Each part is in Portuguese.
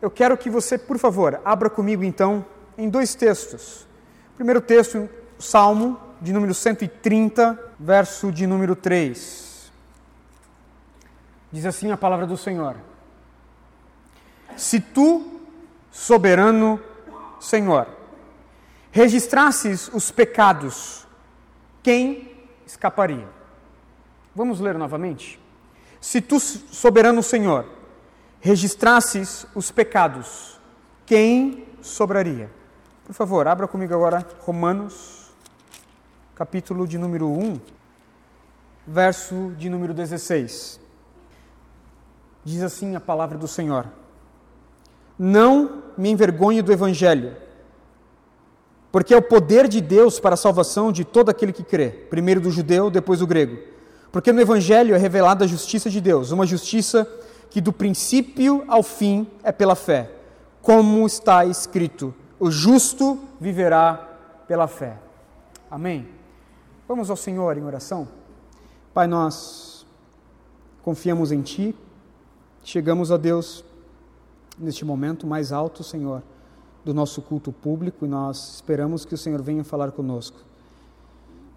eu quero que você, por favor, abra comigo então em dois textos. primeiro texto, Salmo de número 130, verso de número 3. Diz assim a palavra do Senhor: Se tu, soberano Senhor, registrasses os pecados, quem escaparia? Vamos ler novamente? Se tu, soberano Senhor, registrasses os pecados, quem sobraria? Por favor, abra comigo agora Romanos, capítulo de número 1, verso de número 16. Diz assim a palavra do Senhor: Não me envergonhe do Evangelho, porque é o poder de Deus para a salvação de todo aquele que crê, primeiro do judeu, depois do grego. Porque no Evangelho é revelada a justiça de Deus, uma justiça do princípio ao fim é pela fé, como está escrito: o justo viverá pela fé. Amém. Vamos ao Senhor em oração. Pai, nós confiamos em Ti, chegamos a Deus neste momento mais alto, Senhor, do nosso culto público e nós esperamos que o Senhor venha falar conosco.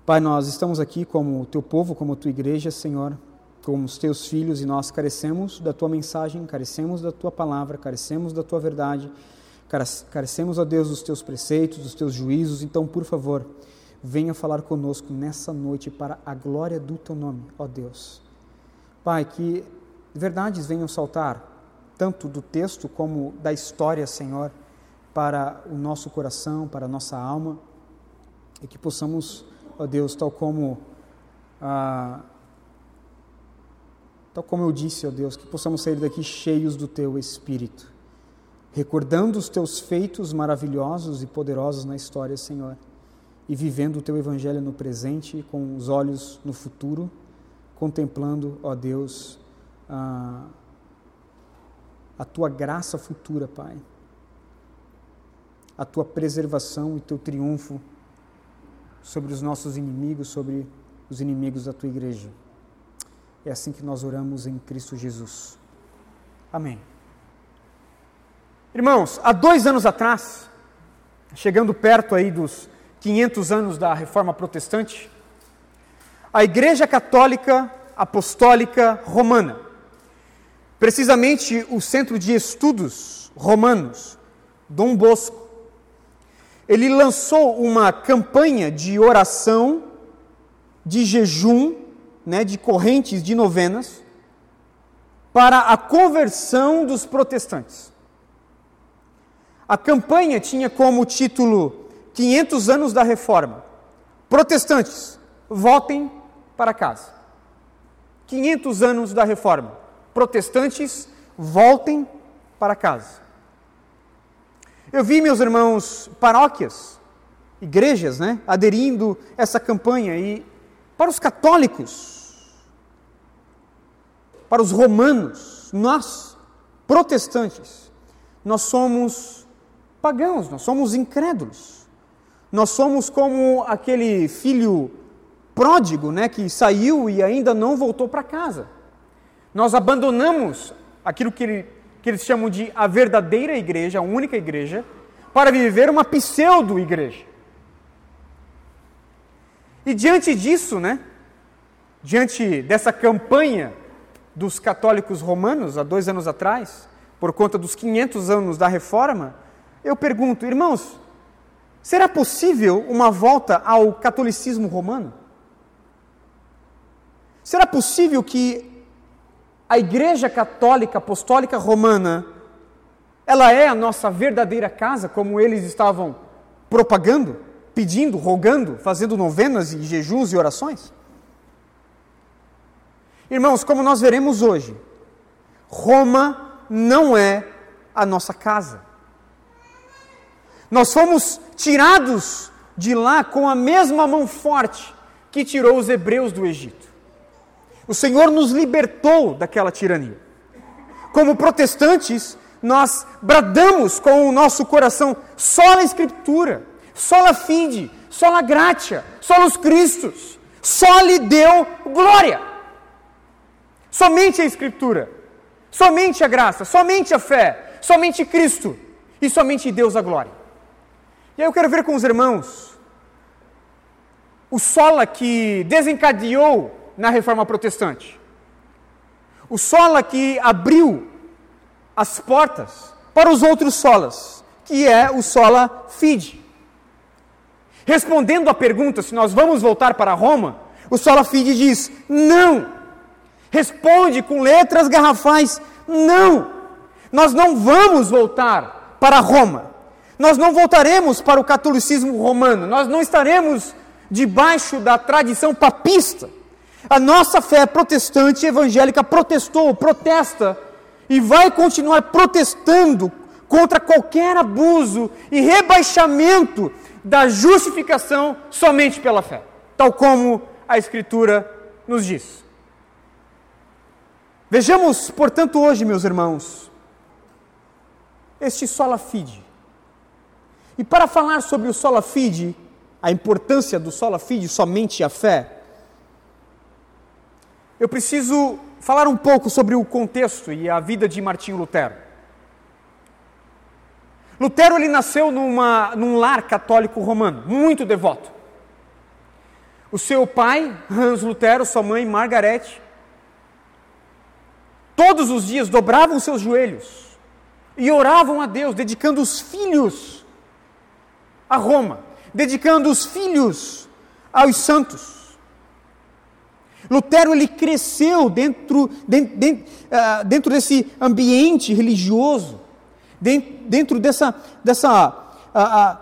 Pai, nós estamos aqui como teu povo, como tua igreja, Senhor, como os teus filhos e nós carecemos da tua mensagem, carecemos da tua palavra, carecemos da tua verdade, carecemos, a Deus, dos teus preceitos, dos teus juízos. Então, por favor, venha falar conosco nessa noite para a glória do teu nome, ó Deus. Pai, que verdades venham saltar, tanto do texto como da história, Senhor, para o nosso coração, para a nossa alma, e que possamos, ó Deus, tal como. Ah, Tal como eu disse, ó Deus, que possamos sair daqui cheios do Teu Espírito, recordando os Teus feitos maravilhosos e poderosos na história, Senhor, e vivendo o Teu Evangelho no presente, com os olhos no futuro, contemplando, ó Deus, a, a Tua graça futura, Pai, a Tua preservação e Teu triunfo sobre os nossos inimigos, sobre os inimigos da Tua igreja. É assim que nós oramos em Cristo Jesus. Amém. Irmãos, há dois anos atrás, chegando perto aí dos 500 anos da Reforma Protestante, a Igreja Católica Apostólica Romana, precisamente o Centro de Estudos Romanos, Dom Bosco, ele lançou uma campanha de oração, de jejum né, de correntes de novenas para a conversão dos protestantes. A campanha tinha como título 500 anos da reforma. Protestantes, votem para casa. 500 anos da reforma. Protestantes, voltem para casa. Eu vi, meus irmãos, paróquias, igrejas, né, aderindo essa campanha e para os católicos, para os romanos, nós, protestantes, nós somos pagãos, nós somos incrédulos. Nós somos como aquele filho pródigo, né, que saiu e ainda não voltou para casa. Nós abandonamos aquilo que, ele, que eles chamam de a verdadeira igreja, a única igreja, para viver uma pseudo-igreja. E diante disso, né, diante dessa campanha dos católicos romanos, há dois anos atrás, por conta dos 500 anos da reforma, eu pergunto, irmãos, será possível uma volta ao catolicismo romano? Será possível que a Igreja Católica Apostólica Romana ela é a nossa verdadeira casa, como eles estavam propagando? Pedindo, rogando, fazendo novenas e jejuns e orações? Irmãos, como nós veremos hoje, Roma não é a nossa casa. Nós fomos tirados de lá com a mesma mão forte que tirou os hebreus do Egito. O Senhor nos libertou daquela tirania. Como protestantes, nós bradamos com o nosso coração só na Escritura sola fide, sola gratia, solos Christus, só lhe deu glória. Somente a Escritura, somente a graça, somente a fé, somente Cristo e somente Deus a glória. E aí eu quero ver com os irmãos o sola que desencadeou na reforma protestante. O sola que abriu as portas para os outros solas, que é o sola fide. Respondendo à pergunta se nós vamos voltar para Roma, o sola fide diz: não. Responde com letras garrafais: não. Nós não vamos voltar para Roma. Nós não voltaremos para o catolicismo romano. Nós não estaremos debaixo da tradição papista. A nossa fé protestante evangélica protestou, protesta e vai continuar protestando contra qualquer abuso e rebaixamento da justificação somente pela fé, tal como a Escritura nos diz. Vejamos, portanto, hoje, meus irmãos, este sola fide. E para falar sobre o sola fide, a importância do sola fide, somente a fé, eu preciso falar um pouco sobre o contexto e a vida de Martinho Lutero. Lutero ele nasceu numa, num lar católico romano, muito devoto. O seu pai, Hans Lutero, sua mãe, Margarete, todos os dias dobravam seus joelhos e oravam a Deus, dedicando os filhos a Roma, dedicando os filhos aos santos. Lutero ele cresceu dentro, dentro, dentro, uh, dentro desse ambiente religioso, dentro, dessa, dessa, uh, uh,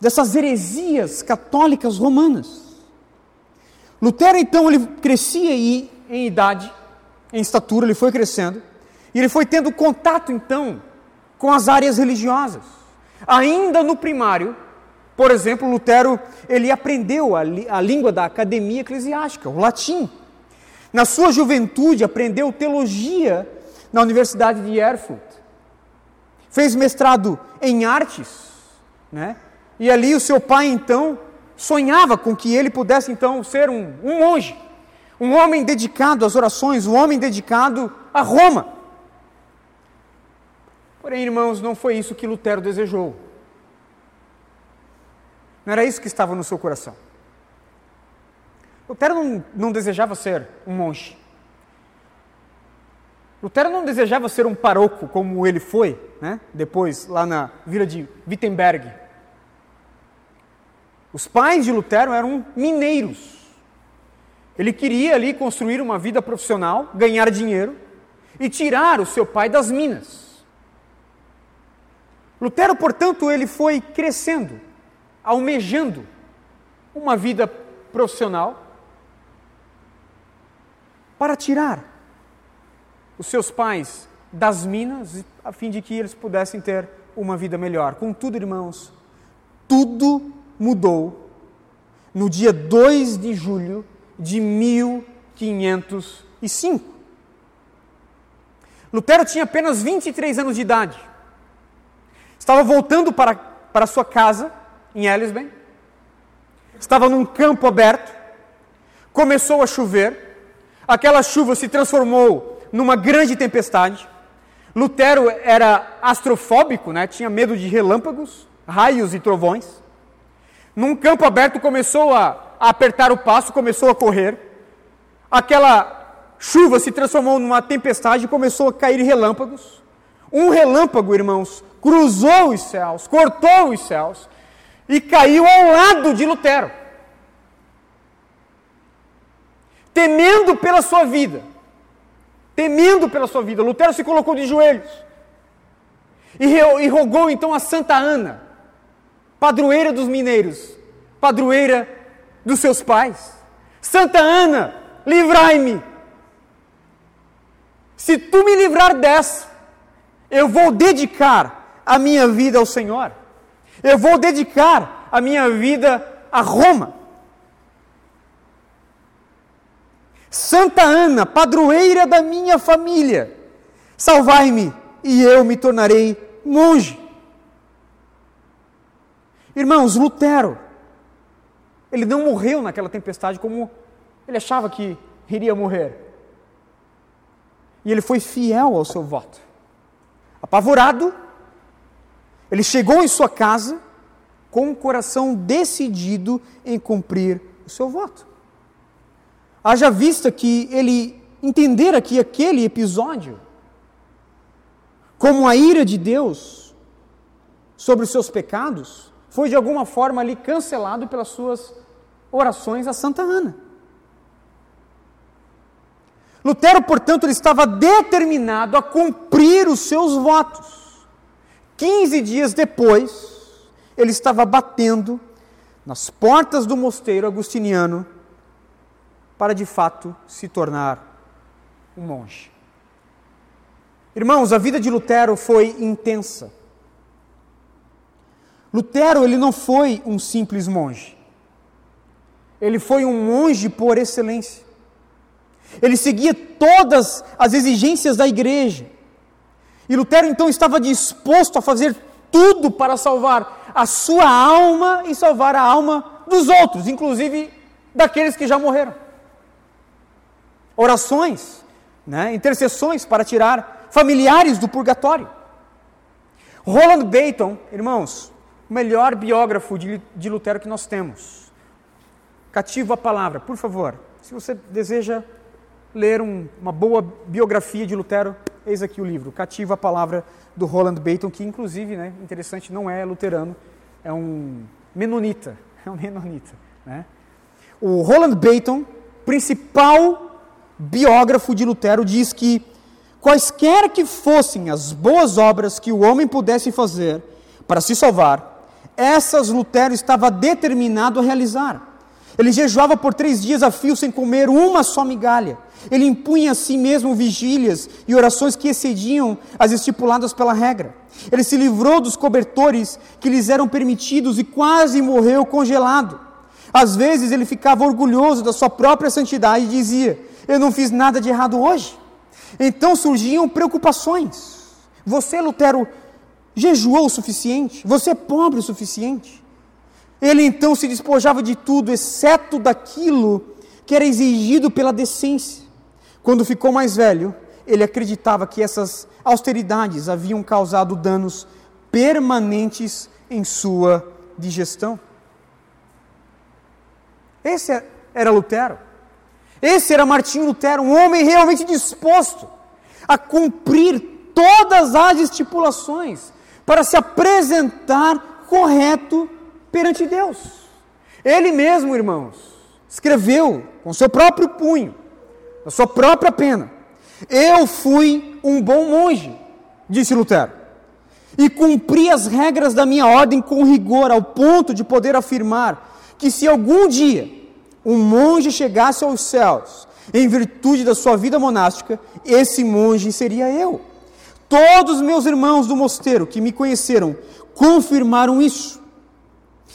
dessas heresias católicas romanas. Lutero então ele crescia e, em idade, em estatura, ele foi crescendo, e ele foi tendo contato então com as áreas religiosas. Ainda no primário, por exemplo, Lutero ele aprendeu a, a língua da academia eclesiástica, o latim. Na sua juventude aprendeu teologia na Universidade de Erfurt. Fez mestrado em artes, né? E ali o seu pai então sonhava com que ele pudesse então ser um, um monge, um homem dedicado às orações, um homem dedicado a Roma. Porém, irmãos, não foi isso que Lutero desejou. Não era isso que estava no seu coração. Lutero não, não desejava ser um monge. Lutero não desejava ser um paroco como ele foi, né? depois lá na vila de Wittenberg. Os pais de Lutero eram mineiros. Ele queria ali construir uma vida profissional, ganhar dinheiro e tirar o seu pai das minas. Lutero, portanto, ele foi crescendo almejando uma vida profissional para tirar os seus pais das minas, a fim de que eles pudessem ter uma vida melhor. Contudo, irmãos, tudo mudou no dia 2 de julho de 1505. Lutero tinha apenas 23 anos de idade. Estava voltando para, para sua casa em Ellisben, estava num campo aberto, começou a chover, aquela chuva se transformou numa grande tempestade. Lutero era astrofóbico, né? tinha medo de relâmpagos, raios e trovões. Num campo aberto começou a, apertar o passo, começou a correr. Aquela chuva se transformou numa tempestade e começou a cair relâmpagos. Um relâmpago, irmãos, cruzou os céus, cortou os céus e caiu ao lado de Lutero. Temendo pela sua vida, temendo pela sua vida, Lutero se colocou de joelhos e, e rogou então a Santa Ana, padroeira dos mineiros, padroeira dos seus pais: Santa Ana, livrai-me. Se tu me livrar dessa, eu vou dedicar a minha vida ao Senhor. Eu vou dedicar a minha vida a Roma. Santa Ana, padroeira da minha família, salvai-me e eu me tornarei monge. Irmãos, Lutero, ele não morreu naquela tempestade como ele achava que iria morrer. E ele foi fiel ao seu voto. Apavorado, ele chegou em sua casa com o coração decidido em cumprir o seu voto. Haja vista que ele entendera que aquele episódio, como a ira de Deus sobre os seus pecados, foi de alguma forma ali cancelado pelas suas orações a Santa Ana. Lutero, portanto, ele estava determinado a cumprir os seus votos. 15 dias depois, ele estava batendo nas portas do mosteiro agustiniano para de fato se tornar um monge. Irmãos, a vida de Lutero foi intensa. Lutero, ele não foi um simples monge. Ele foi um monge por excelência. Ele seguia todas as exigências da igreja. E Lutero então estava disposto a fazer tudo para salvar a sua alma e salvar a alma dos outros, inclusive daqueles que já morreram. Orações, né, intercessões para tirar familiares do purgatório. Roland Baton, irmãos, o melhor biógrafo de, de Lutero que nós temos. Cativo a palavra, por favor. Se você deseja ler um, uma boa biografia de Lutero, eis aqui o livro, Cativa a Palavra do Roland Baton, que inclusive, né, interessante, não é luterano, é um menonita, é um menonita. Né? O Roland Baton, principal biógrafo de Lutero, diz que quaisquer que fossem as boas obras que o homem pudesse fazer para se salvar, essas Lutero estava determinado a realizar. Ele jejuava por três dias a fio sem comer uma só migalha. Ele impunha a si mesmo vigílias e orações que excediam as estipuladas pela regra. Ele se livrou dos cobertores que lhes eram permitidos e quase morreu congelado. Às vezes ele ficava orgulhoso da sua própria santidade e dizia: Eu não fiz nada de errado hoje. Então surgiam preocupações. Você, Lutero, jejuou o suficiente? Você é pobre o suficiente? Ele então se despojava de tudo, exceto daquilo que era exigido pela decência. Quando ficou mais velho, ele acreditava que essas austeridades haviam causado danos permanentes em sua digestão. Esse era Lutero. Esse era Martinho Lutero, um homem realmente disposto a cumprir todas as estipulações para se apresentar correto perante Deus. Ele mesmo, irmãos, escreveu com seu próprio punho a sua própria pena. Eu fui um bom monge, disse Lutero, e cumpri as regras da minha ordem com rigor, ao ponto de poder afirmar que se algum dia um monge chegasse aos céus em virtude da sua vida monástica, esse monge seria eu. Todos meus irmãos do mosteiro que me conheceram confirmaram isso.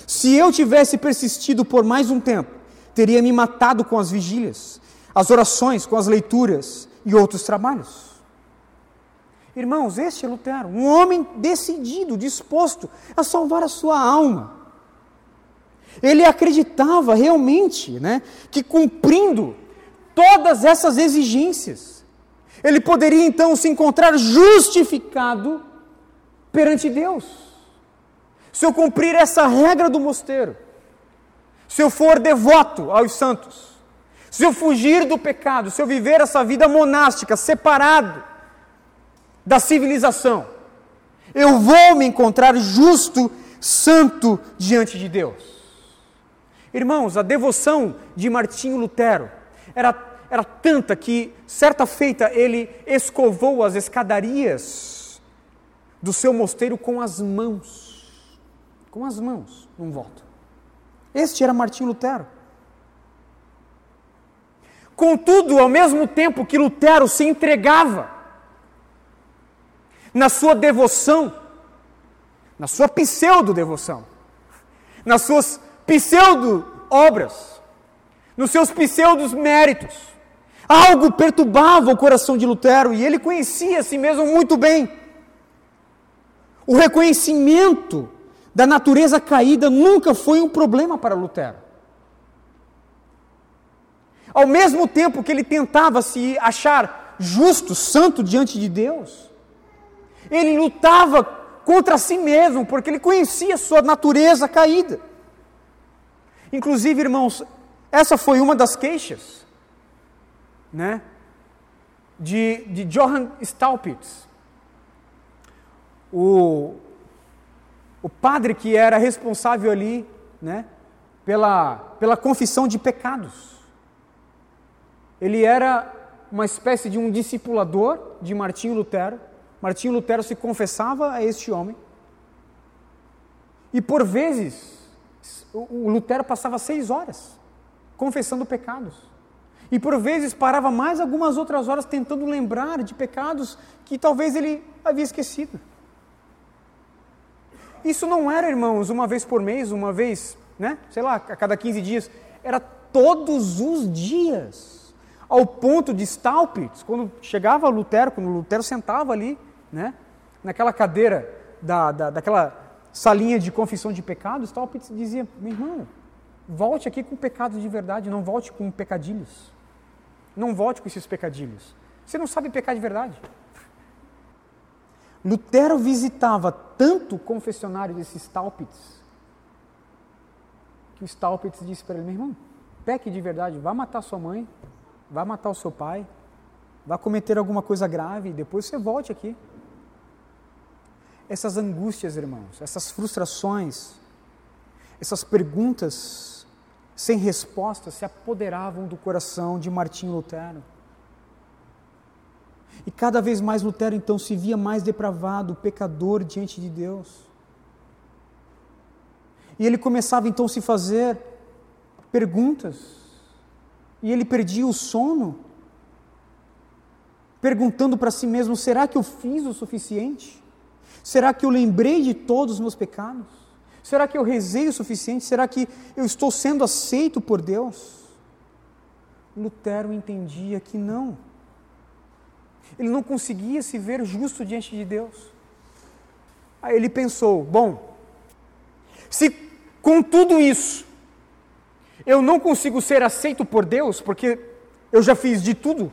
Se eu tivesse persistido por mais um tempo, teria me matado com as vigílias, as orações, com as leituras e outros trabalhos. Irmãos, este é Lutero, um homem decidido, disposto a salvar a sua alma. Ele acreditava realmente né, que cumprindo todas essas exigências, ele poderia então se encontrar justificado perante Deus. Se eu cumprir essa regra do mosteiro, se eu for devoto aos santos, se eu fugir do pecado, se eu viver essa vida monástica, separado da civilização, eu vou me encontrar justo, santo diante de Deus. Irmãos, a devoção de Martinho Lutero era, era tanta que, certa feita, ele escovou as escadarias do seu mosteiro com as mãos. Com as mãos, num voto. Este era Martinho Lutero. Contudo, ao mesmo tempo que Lutero se entregava na sua devoção, na sua pseudo-devoção, nas suas pseudo-obras, nos seus pseudos méritos, algo perturbava o coração de Lutero e ele conhecia a si mesmo muito bem. O reconhecimento da natureza caída nunca foi um problema para Lutero. Ao mesmo tempo que ele tentava se achar justo, santo diante de Deus, Ele lutava contra si mesmo, porque ele conhecia sua natureza caída. Inclusive, irmãos, essa foi uma das queixas, né, de, de Johann Staupitz, o, o padre que era responsável ali, né, pela, pela confissão de pecados. Ele era uma espécie de um discipulador de Martinho Lutero. Martinho Lutero se confessava a este homem. E por vezes, o Lutero passava seis horas confessando pecados. E por vezes parava mais algumas outras horas tentando lembrar de pecados que talvez ele havia esquecido. Isso não era, irmãos, uma vez por mês, uma vez, né? Sei lá, a cada 15 dias. Era todos os dias. Ao ponto de Staupitz, quando chegava Lutero, quando Lutero sentava ali, né? Naquela cadeira da, da, daquela salinha de confissão de pecados, Staupitz dizia: meu irmão, volte aqui com pecados de verdade, não volte com pecadilhos. Não volte com esses pecadilhos. Você não sabe pecar de verdade. Lutero visitava tanto o confessionário desse Staupitz, que o Staupitz disse para ele, meu irmão, peque de verdade, vá matar sua mãe, vá matar o seu pai, vá cometer alguma coisa grave, depois você volte aqui. Essas angústias, irmãos, essas frustrações, essas perguntas sem resposta se apoderavam do coração de Martinho Lutero. E cada vez mais Lutero então se via mais depravado, pecador diante de Deus. E ele começava então a se fazer perguntas. E ele perdia o sono, perguntando para si mesmo: será que eu fiz o suficiente? Será que eu lembrei de todos os meus pecados? Será que eu rezei o suficiente? Será que eu estou sendo aceito por Deus? Lutero entendia que não. Ele não conseguia se ver justo diante de Deus. Aí ele pensou: bom, se com tudo isso eu não consigo ser aceito por Deus, porque eu já fiz de tudo,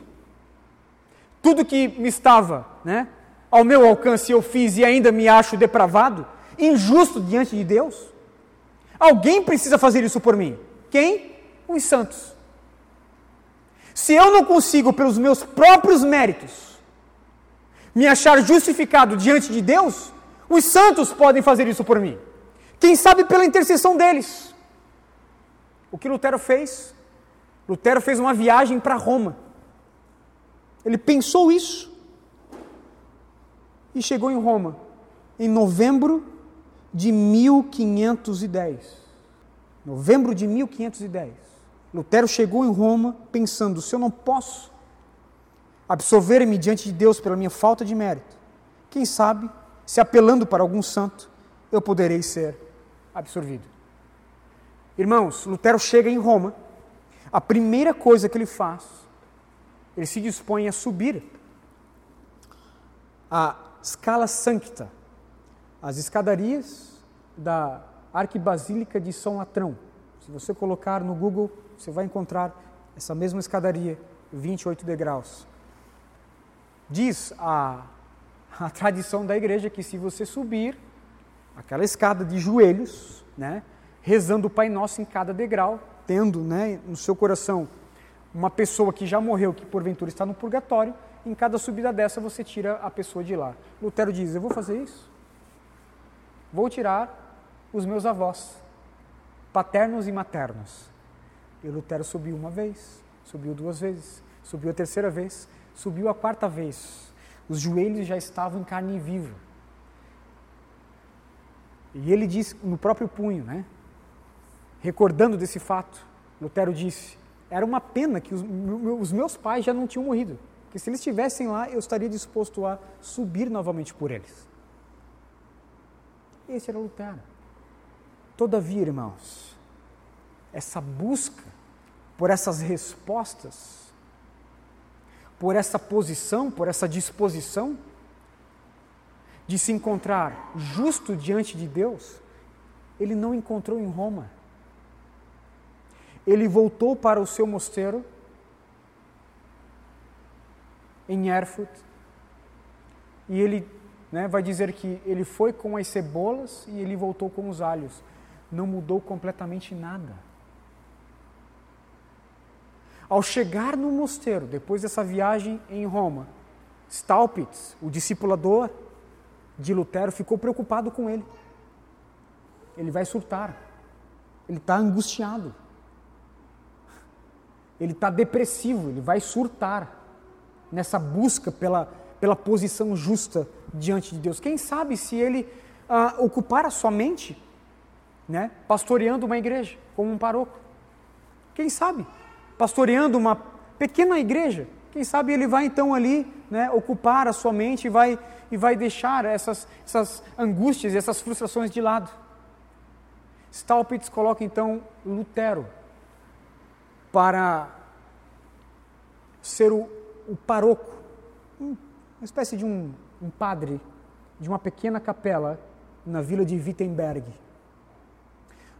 tudo que me estava né, ao meu alcance eu fiz e ainda me acho depravado, injusto diante de Deus, alguém precisa fazer isso por mim. Quem? Os santos. Se eu não consigo, pelos meus próprios méritos, me achar justificado diante de Deus, os santos podem fazer isso por mim. Quem sabe pela intercessão deles. O que Lutero fez? Lutero fez uma viagem para Roma. Ele pensou isso. E chegou em Roma em novembro de 1510. Novembro de 1510. Lutero chegou em Roma pensando: se eu não posso absolver-me diante de Deus pela minha falta de mérito, quem sabe, se apelando para algum santo, eu poderei ser absorvido. Irmãos, Lutero chega em Roma, a primeira coisa que ele faz, ele se dispõe a subir a Scala Sancta, as escadarias da Arquibasílica de São Latrão. Se você colocar no Google, você vai encontrar essa mesma escadaria, 28 degraus. Diz a, a tradição da igreja que se você subir aquela escada de joelhos, né, rezando o Pai Nosso em cada degrau, tendo né, no seu coração uma pessoa que já morreu, que porventura está no purgatório, em cada subida dessa você tira a pessoa de lá. Lutero diz: Eu vou fazer isso. Vou tirar os meus avós, paternos e maternos. E Lutero subiu uma vez, subiu duas vezes, subiu a terceira vez, Subiu a quarta vez. Os joelhos já estavam em carne viva. E ele diz no próprio punho, né? Recordando desse fato, Lutero disse: era uma pena que os, os meus pais já não tinham morrido. Porque se eles estivessem lá, eu estaria disposto a subir novamente por eles. Esse era Lutero. Todavia, irmãos, essa busca por essas respostas por essa posição, por essa disposição de se encontrar justo diante de Deus, ele não encontrou em Roma. Ele voltou para o seu mosteiro em Erfurt e ele né, vai dizer que ele foi com as cebolas e ele voltou com os alhos. Não mudou completamente nada. Ao chegar no mosteiro, depois dessa viagem em Roma, Staupitz, o discipulador de Lutero, ficou preocupado com ele. Ele vai surtar. Ele está angustiado. Ele está depressivo, ele vai surtar nessa busca pela, pela posição justa diante de Deus. Quem sabe se ele ah, ocupar a sua mente, né, pastoreando uma igreja, como um paroco. Quem sabe? Pastoreando uma pequena igreja. Quem sabe ele vai então ali né, ocupar a sua mente e vai, e vai deixar essas, essas angústias e essas frustrações de lado. Staupitz coloca então Lutero para ser o, o paroco, uma espécie de um, um padre de uma pequena capela na vila de Wittenberg.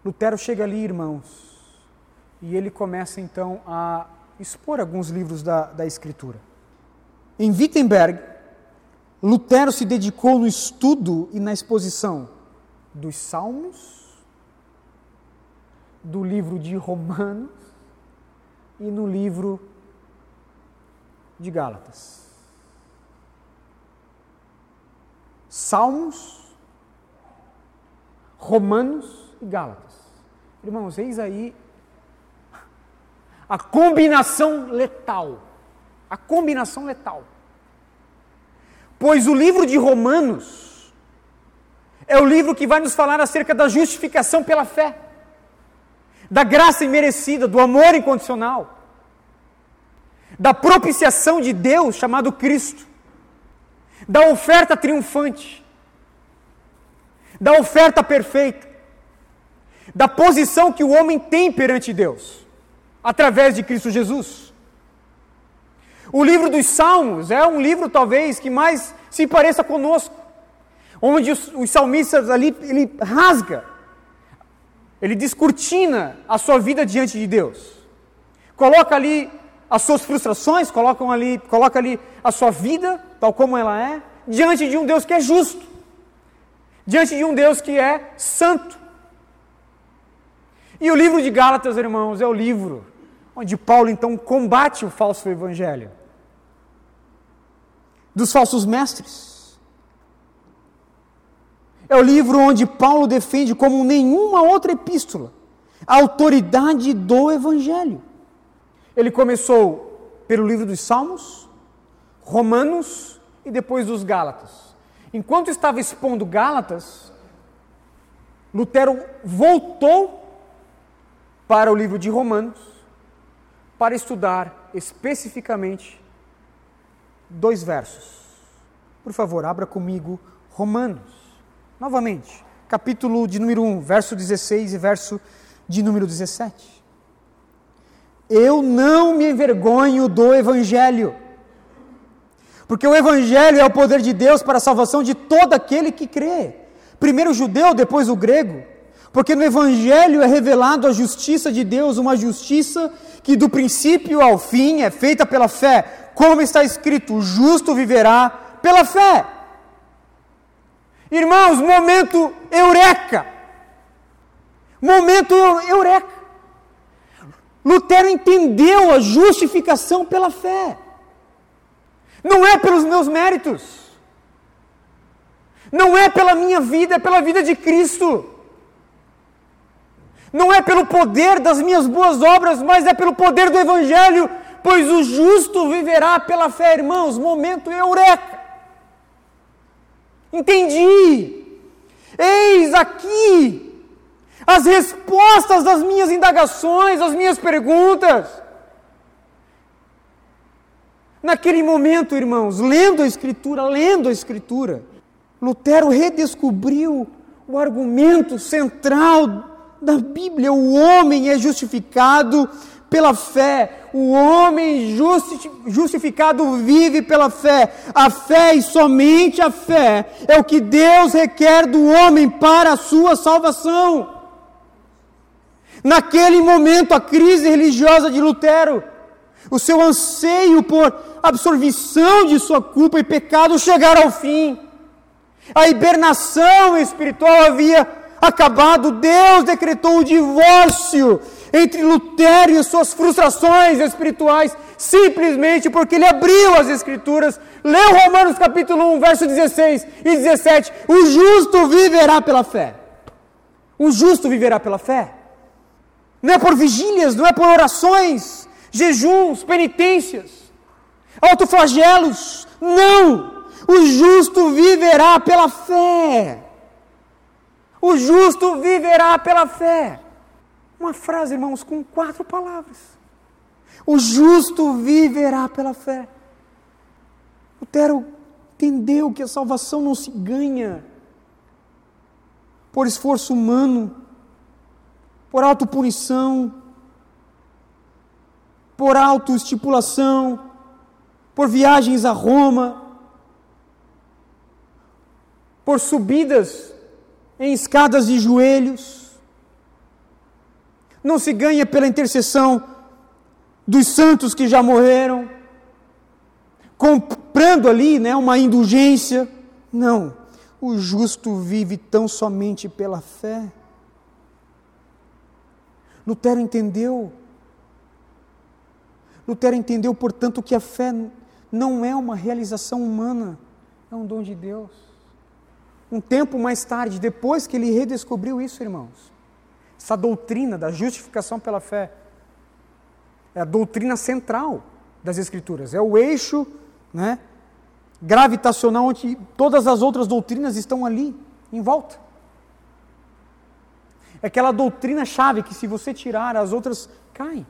Lutero chega ali, irmãos, e ele começa então a expor alguns livros da, da Escritura. Em Wittenberg, Lutero se dedicou no estudo e na exposição dos Salmos, do livro de Romanos e no livro de Gálatas. Salmos, Romanos e Gálatas. Irmãos, eis aí a combinação letal. A combinação letal. Pois o livro de Romanos é o livro que vai nos falar acerca da justificação pela fé da graça imerecida, do amor incondicional, da propiciação de Deus chamado Cristo, da oferta triunfante, da oferta perfeita, da posição que o homem tem perante Deus, através de Cristo Jesus. O livro dos Salmos é um livro, talvez, que mais se pareça conosco, onde os, os salmistas ali, ele rasga ele descortina a sua vida diante de Deus. Coloca ali as suas frustrações, coloca ali, coloca ali a sua vida, tal como ela é, diante de um Deus que é justo, diante de um Deus que é santo. E o livro de Gálatas, irmãos, é o livro onde Paulo então combate o falso evangelho dos falsos mestres. É o livro onde Paulo defende, como nenhuma outra epístola, a autoridade do Evangelho. Ele começou pelo livro dos Salmos, Romanos e depois dos Gálatas. Enquanto estava expondo Gálatas, Lutero voltou para o livro de Romanos para estudar especificamente dois versos. Por favor, abra comigo Romanos. Novamente, capítulo de número 1, verso 16 e verso de número 17. Eu não me envergonho do Evangelho, porque o Evangelho é o poder de Deus para a salvação de todo aquele que crê, primeiro o judeu, depois o grego, porque no Evangelho é revelado a justiça de Deus, uma justiça que do princípio ao fim é feita pela fé, como está escrito: o justo viverá pela fé. Irmãos, momento eureka. Momento eureka. Lutero entendeu a justificação pela fé. Não é pelos meus méritos. Não é pela minha vida, é pela vida de Cristo. Não é pelo poder das minhas boas obras, mas é pelo poder do Evangelho, pois o justo viverá pela fé, irmãos. Momento eureka. Entendi. Eis aqui as respostas das minhas indagações, das minhas perguntas. Naquele momento, irmãos, lendo a Escritura, lendo a Escritura, Lutero redescobriu o argumento central da Bíblia: o homem é justificado pela fé. O homem justificado vive pela fé. A fé e somente a fé é o que Deus requer do homem para a sua salvação. Naquele momento, a crise religiosa de Lutero, o seu anseio por absorvição de sua culpa e pecado chegar ao fim. A hibernação espiritual havia acabado. Deus decretou o divórcio entre Lutero e suas frustrações espirituais, simplesmente porque ele abriu as Escrituras, leu Romanos capítulo 1, verso 16 e 17: o justo viverá pela fé. O justo viverá pela fé. Não é por vigílias, não é por orações, jejuns, penitências, autoflagelos. Não! O justo viverá pela fé. O justo viverá pela fé. Uma frase, irmãos, com quatro palavras. O justo viverá pela fé. Lutero entendeu que a salvação não se ganha por esforço humano, por autopunição, por autoestipulação, por viagens a Roma, por subidas em escadas de joelhos. Não se ganha pela intercessão dos santos que já morreram, comprando ali né, uma indulgência. Não. O justo vive tão somente pela fé. Lutero entendeu. Lutero entendeu, portanto, que a fé não é uma realização humana, é um dom de Deus. Um tempo mais tarde, depois que ele redescobriu isso, irmãos, essa doutrina da justificação pela fé é a doutrina central das Escrituras, é o eixo né, gravitacional onde todas as outras doutrinas estão ali, em volta. É aquela doutrina chave que, se você tirar, as outras caem.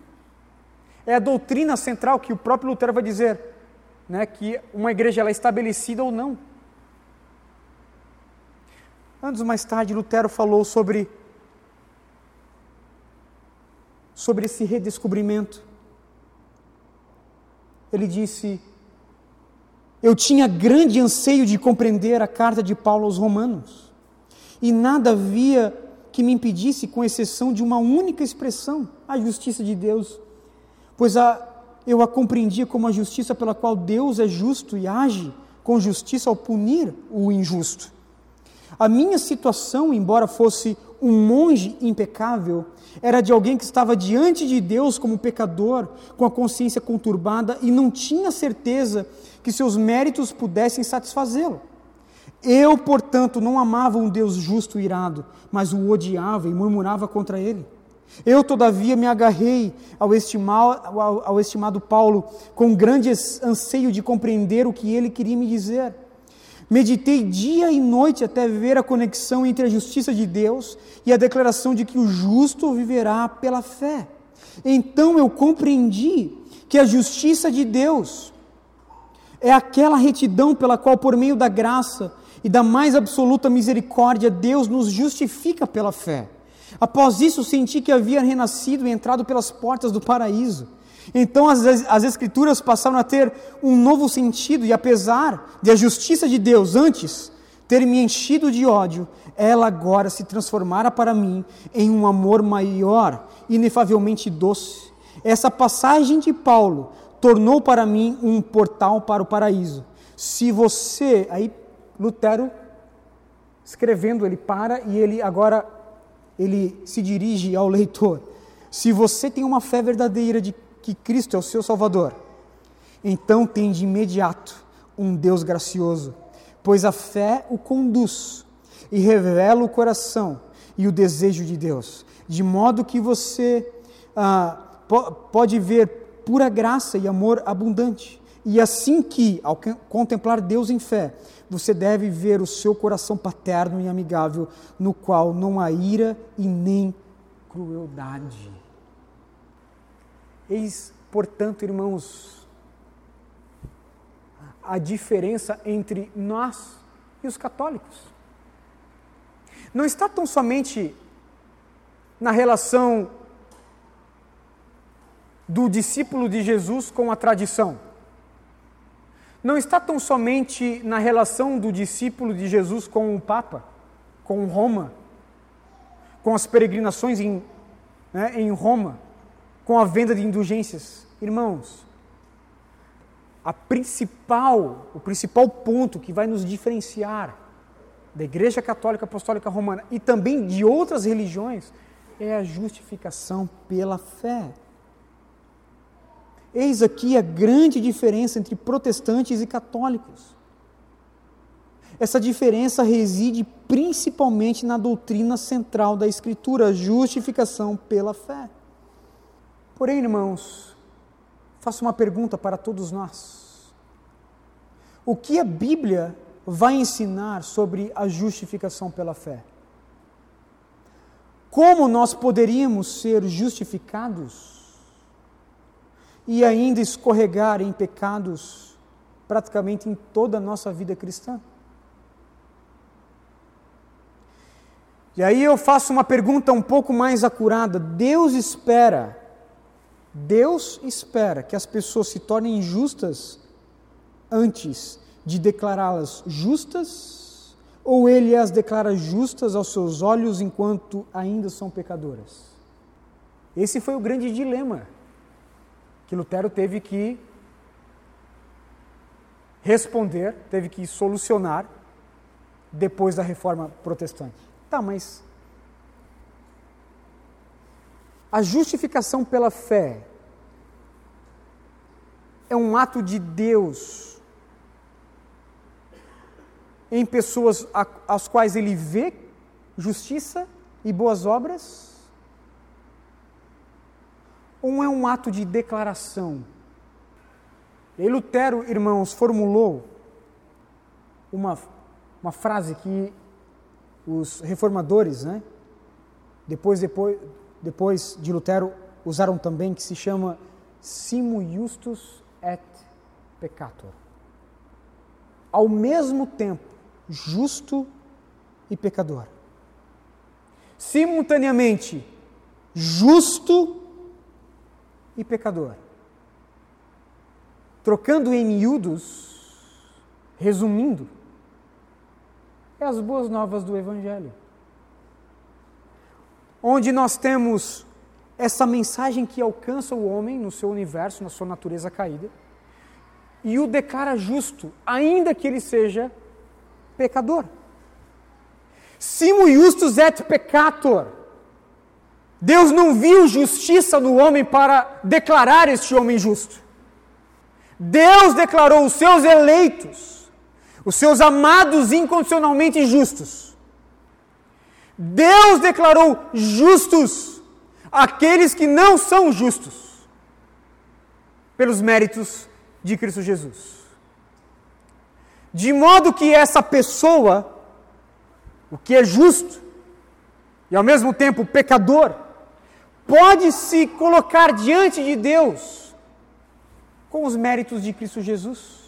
É a doutrina central que o próprio Lutero vai dizer né, que uma igreja ela é estabelecida ou não. Anos mais tarde, Lutero falou sobre, sobre esse redescobrimento. Ele disse eu tinha grande anseio de compreender a carta de Paulo aos Romanos, e nada havia que me impedisse, com exceção de uma única expressão, a justiça de Deus, pois a, eu a compreendia como a justiça pela qual Deus é justo e age com justiça ao punir o injusto. A minha situação, embora fosse um monge impecável, era de alguém que estava diante de Deus como pecador, com a consciência conturbada e não tinha certeza que seus méritos pudessem satisfazê-lo. Eu, portanto, não amava um Deus justo e irado, mas o odiava e murmurava contra ele. Eu, todavia, me agarrei ao, estimar, ao, ao estimado Paulo com grande anseio de compreender o que ele queria me dizer. Meditei dia e noite até ver a conexão entre a justiça de Deus e a declaração de que o justo viverá pela fé. Então eu compreendi que a justiça de Deus é aquela retidão pela qual, por meio da graça e da mais absoluta misericórdia, Deus nos justifica pela fé. Após isso, senti que havia renascido e entrado pelas portas do paraíso. Então as, as Escrituras passaram a ter um novo sentido, e apesar de a justiça de Deus antes ter me enchido de ódio, ela agora se transformara para mim em um amor maior, inefavelmente doce. Essa passagem de Paulo tornou para mim um portal para o paraíso. Se você, aí Lutero escrevendo, ele para e ele agora ele se dirige ao leitor. Se você tem uma fé verdadeira de que Cristo é o seu Salvador, então tem de imediato um Deus gracioso, pois a fé o conduz e revela o coração e o desejo de Deus, de modo que você ah, pode ver pura graça e amor abundante. E assim que, ao contemplar Deus em fé, você deve ver o seu coração paterno e amigável, no qual não há ira e nem crueldade. Eis, portanto, irmãos, a diferença entre nós e os católicos. Não está tão somente na relação do discípulo de Jesus com a tradição. Não está tão somente na relação do discípulo de Jesus com o Papa, com Roma, com as peregrinações em, né, em Roma, com a venda de indulgências. Irmãos, a principal, o principal ponto que vai nos diferenciar da Igreja Católica Apostólica Romana e também de outras religiões é a justificação pela fé. Eis aqui a grande diferença entre protestantes e católicos. Essa diferença reside principalmente na doutrina central da Escritura, a justificação pela fé. Porém, irmãos, faço uma pergunta para todos nós. O que a Bíblia vai ensinar sobre a justificação pela fé? Como nós poderíamos ser justificados e ainda escorregar em pecados praticamente em toda a nossa vida cristã? E aí eu faço uma pergunta um pouco mais acurada. Deus espera, Deus espera que as pessoas se tornem justas antes de declará-las justas, ou ele as declara justas aos seus olhos enquanto ainda são pecadoras? Esse foi o grande dilema que Lutero teve que responder, teve que solucionar depois da reforma protestante. Tá, mas a justificação pela fé é um ato de Deus em pessoas às quais ele vê justiça e boas obras? Ou é um ato de declaração? E Lutero, irmãos, formulou uma, uma frase que os reformadores, né? depois, depois, depois de Lutero, usaram também, que se chama Simo Justus et Peccator. Ao mesmo tempo, justo e pecador. Simultaneamente, justo e pecador. Trocando em miúdos, resumindo, é as boas novas do Evangelho. Onde nós temos essa mensagem que alcança o homem no seu universo, na sua natureza caída, e o declara justo, ainda que ele seja pecador. Simo justus et peccator. Deus não viu justiça no homem para declarar este homem justo. Deus declarou os seus eleitos os seus amados incondicionalmente justos. Deus declarou justos aqueles que não são justos, pelos méritos de Cristo Jesus. De modo que essa pessoa, o que é justo, e ao mesmo tempo pecador, pode se colocar diante de Deus com os méritos de Cristo Jesus.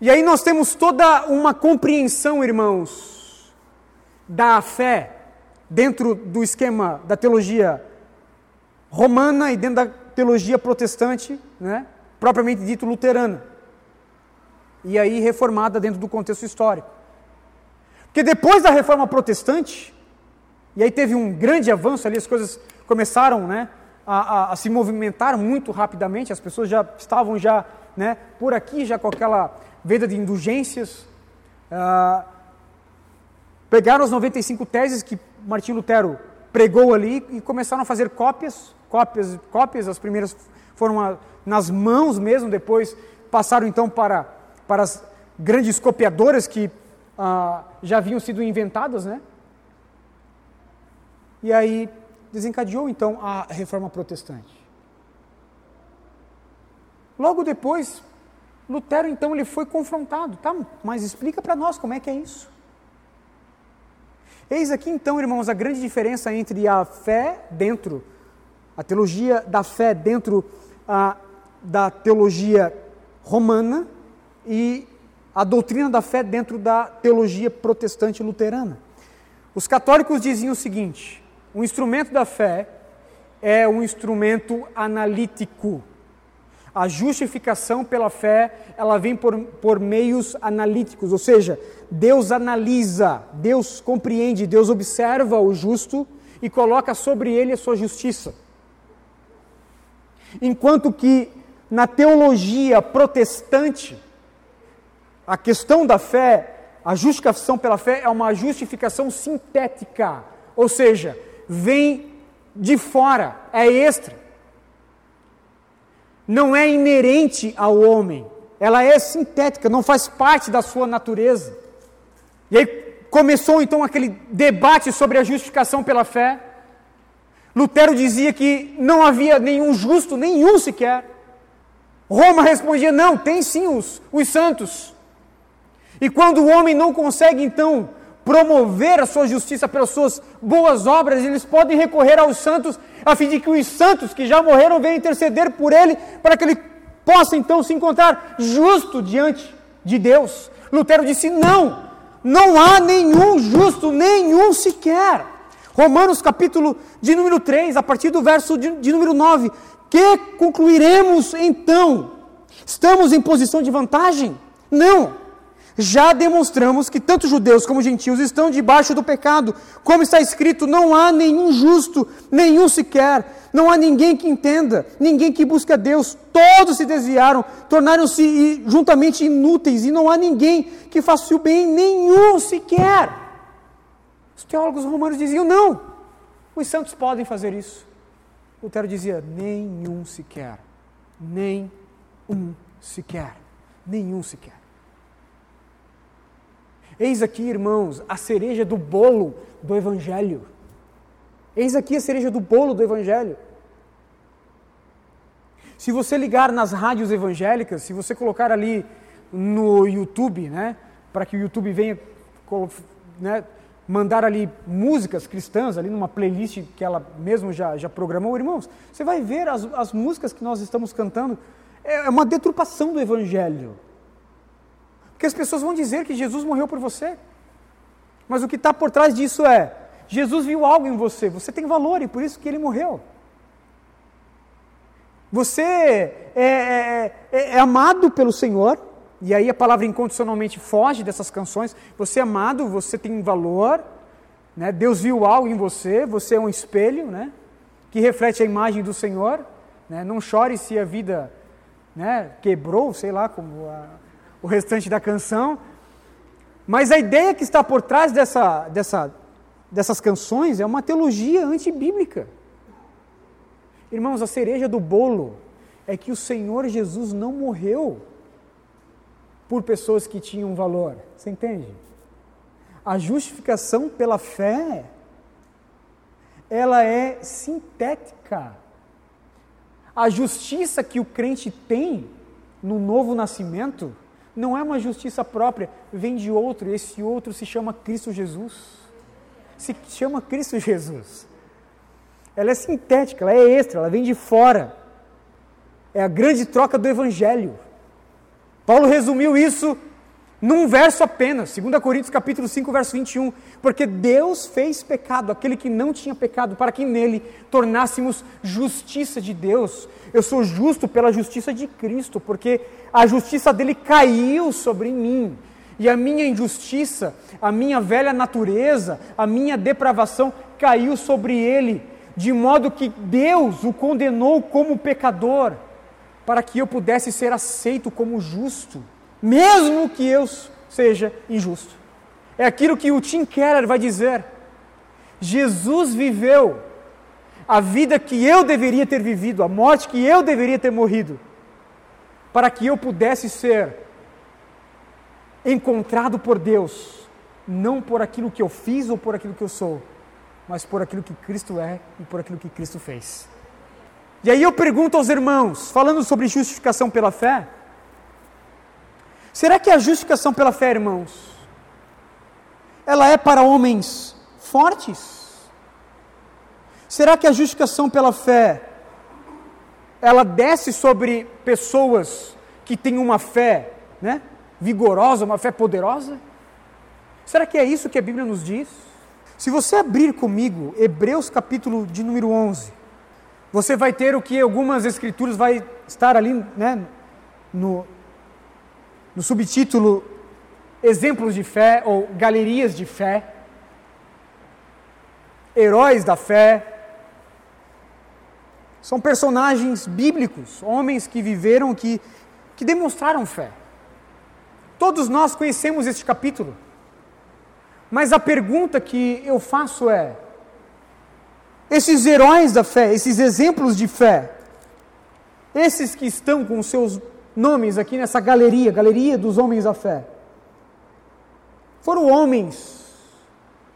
E aí nós temos toda uma compreensão, irmãos, da fé dentro do esquema da teologia romana e dentro da teologia protestante, né, propriamente dito luterana. E aí reformada dentro do contexto histórico. Porque depois da reforma protestante, e aí teve um grande avanço ali, as coisas começaram né, a, a, a se movimentar muito rapidamente, as pessoas já estavam já né, por aqui, já com aquela venda de indulgências. Ah, pegaram as 95 teses que Martinho Lutero pregou ali e começaram a fazer cópias, cópias, cópias. As primeiras foram a, nas mãos mesmo, depois passaram então para, para as grandes copiadoras que ah, já haviam sido inventadas, né? E aí desencadeou então a reforma protestante. Logo depois, Lutero então ele foi confrontado, tá? Mas explica para nós como é que é isso. Eis aqui então, irmãos, a grande diferença entre a fé dentro, a teologia da fé dentro a, da teologia romana e a doutrina da fé dentro da teologia protestante luterana. Os católicos diziam o seguinte: o instrumento da fé é um instrumento analítico a justificação pela fé, ela vem por, por meios analíticos, ou seja, Deus analisa, Deus compreende, Deus observa o justo e coloca sobre ele a sua justiça. Enquanto que na teologia protestante, a questão da fé, a justificação pela fé é uma justificação sintética, ou seja, vem de fora, é extra. Não é inerente ao homem, ela é sintética, não faz parte da sua natureza. E aí começou então aquele debate sobre a justificação pela fé. Lutero dizia que não havia nenhum justo, nenhum sequer. Roma respondia: não, tem sim os, os santos. E quando o homem não consegue então promover a sua justiça pelas suas boas obras, eles podem recorrer aos santos, a fim de que os santos que já morreram venham interceder por ele, para que ele possa então se encontrar justo diante de Deus. Lutero disse: não, não há nenhum justo, nenhum sequer. Romanos capítulo de número 3, a partir do verso de, de número 9. Que concluiremos então? Estamos em posição de vantagem? Não já demonstramos que tanto judeus como gentios estão debaixo do pecado. Como está escrito, não há nenhum justo, nenhum sequer, não há ninguém que entenda, ninguém que busque a Deus. Todos se desviaram, tornaram-se juntamente inúteis, e não há ninguém que faça o bem, nenhum sequer. Os teólogos romanos diziam: não, os santos podem fazer isso. Lutero dizia: nenhum sequer, nem um sequer, nenhum sequer. Eis aqui, irmãos, a cereja do bolo do Evangelho. Eis aqui a cereja do bolo do Evangelho. Se você ligar nas rádios evangélicas, se você colocar ali no YouTube, né, para que o YouTube venha né, mandar ali músicas cristãs, ali numa playlist que ela mesmo já, já programou, irmãos, você vai ver as, as músicas que nós estamos cantando, é, é uma deturpação do Evangelho. Porque as pessoas vão dizer que Jesus morreu por você. Mas o que está por trás disso é: Jesus viu algo em você, você tem valor e por isso que ele morreu. Você é, é, é, é amado pelo Senhor, e aí a palavra incondicionalmente foge dessas canções. Você é amado, você tem valor, né? Deus viu algo em você, você é um espelho né? que reflete a imagem do Senhor. Né? Não chore se a vida né, quebrou, sei lá, como a, o restante da canção. Mas a ideia que está por trás dessa, dessa, dessas canções é uma teologia antibíblica. Irmãos, a cereja do bolo é que o Senhor Jesus não morreu por pessoas que tinham valor. Você entende? A justificação pela fé, ela é sintética. A justiça que o crente tem no novo nascimento não é uma justiça própria, vem de outro, esse outro se chama Cristo Jesus. Se chama Cristo Jesus. Ela é sintética, ela é extra, ela vem de fora. É a grande troca do Evangelho. Paulo resumiu isso num verso apenas, 2 Coríntios capítulo 5, verso 21, porque Deus fez pecado, aquele que não tinha pecado, para que nele tornássemos justiça de Deus. Eu sou justo pela justiça de Cristo, porque a justiça dele caiu sobre mim. E a minha injustiça, a minha velha natureza, a minha depravação caiu sobre ele, de modo que Deus o condenou como pecador, para que eu pudesse ser aceito como justo mesmo que eu seja injusto. É aquilo que o Tim Keller vai dizer. Jesus viveu a vida que eu deveria ter vivido, a morte que eu deveria ter morrido, para que eu pudesse ser encontrado por Deus, não por aquilo que eu fiz ou por aquilo que eu sou, mas por aquilo que Cristo é e por aquilo que Cristo fez. E aí eu pergunto aos irmãos, falando sobre justificação pela fé, Será que a justificação pela fé, irmãos, ela é para homens fortes? Será que a justificação pela fé ela desce sobre pessoas que têm uma fé, né, vigorosa, uma fé poderosa? Será que é isso que a Bíblia nos diz? Se você abrir comigo Hebreus capítulo de número 11, você vai ter o que algumas escrituras vai estar ali, né, no, no subtítulo Exemplos de Fé ou Galerias de Fé, Heróis da Fé. São personagens bíblicos, homens que viveram, que, que demonstraram fé. Todos nós conhecemos este capítulo. Mas a pergunta que eu faço é: esses heróis da fé, esses exemplos de fé, esses que estão com seus nomes aqui nessa galeria, galeria dos homens da fé, foram homens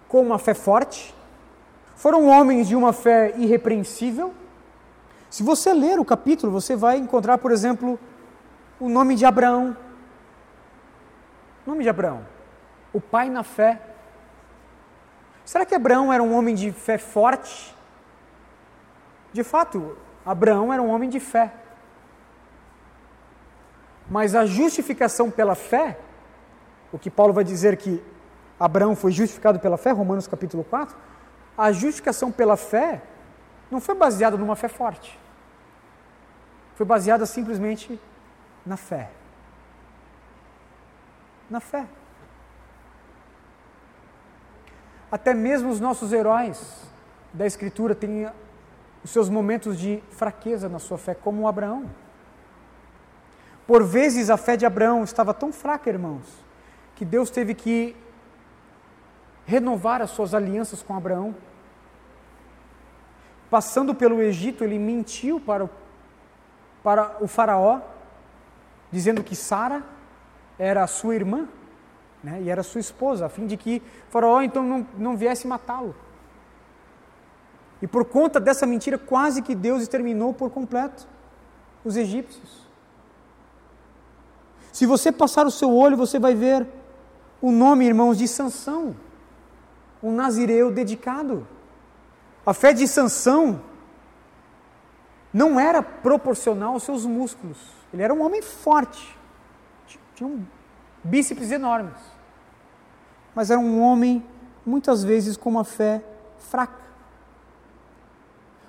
com uma fé forte? Foram homens de uma fé irrepreensível? Se você ler o capítulo, você vai encontrar, por exemplo, o nome de Abraão. O nome de Abraão. O pai na fé. Será que Abraão era um homem de fé forte? De fato, Abraão era um homem de fé. Mas a justificação pela fé, o que Paulo vai dizer que Abraão foi justificado pela fé, Romanos capítulo 4, a justificação pela fé não foi baseada numa fé forte. Foi baseada simplesmente na fé. Na fé. Até mesmo os nossos heróis da Escritura têm os seus momentos de fraqueza na sua fé, como Abraão. Por vezes a fé de Abraão estava tão fraca, irmãos, que Deus teve que renovar as suas alianças com Abraão. Passando pelo Egito, ele mentiu para o, para o Faraó, dizendo que Sara era sua irmã né, e era sua esposa, a fim de que Faraó então não, não viesse matá-lo. E por conta dessa mentira, quase que Deus exterminou por completo os egípcios. Se você passar o seu olho, você vai ver o nome, irmãos, de Sansão, um nazireu dedicado. A fé de Sansão não era proporcional aos seus músculos. Ele era um homem forte, tinha um bíceps enormes, mas era um homem muitas vezes com uma fé fraca.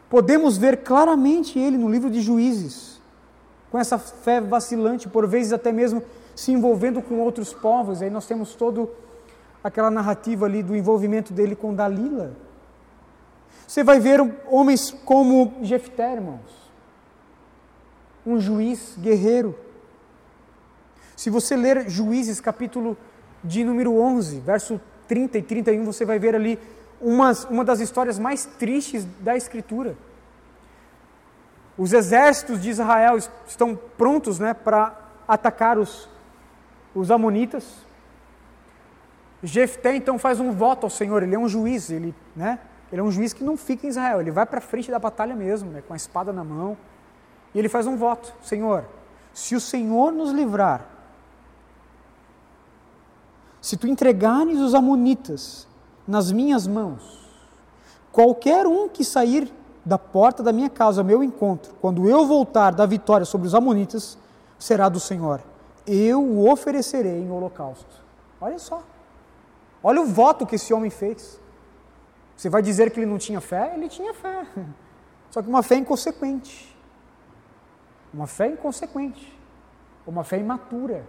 Podemos ver claramente ele no livro de Juízes, com essa fé vacilante, por vezes até mesmo se envolvendo com outros povos. Aí nós temos toda aquela narrativa ali do envolvimento dele com Dalila. Você vai ver homens como Jefté, irmãos, um juiz guerreiro. Se você ler Juízes, capítulo de número 11, verso 30 e 31, você vai ver ali umas, uma das histórias mais tristes da Escritura. Os exércitos de Israel estão prontos né, para atacar os, os Amonitas. Jefté então faz um voto ao Senhor, ele é um juiz, ele, né, ele é um juiz que não fica em Israel, ele vai para frente da batalha mesmo, né, com a espada na mão, e ele faz um voto: Senhor, se o Senhor nos livrar, se tu entregares os Amonitas nas minhas mãos, qualquer um que sair da porta da minha casa ao meu encontro, quando eu voltar da vitória sobre os Amonitas, será do Senhor. Eu o oferecerei em holocausto. Olha só. Olha o voto que esse homem fez. Você vai dizer que ele não tinha fé? Ele tinha fé. Só que uma fé inconsequente. Uma fé inconsequente. Uma fé imatura.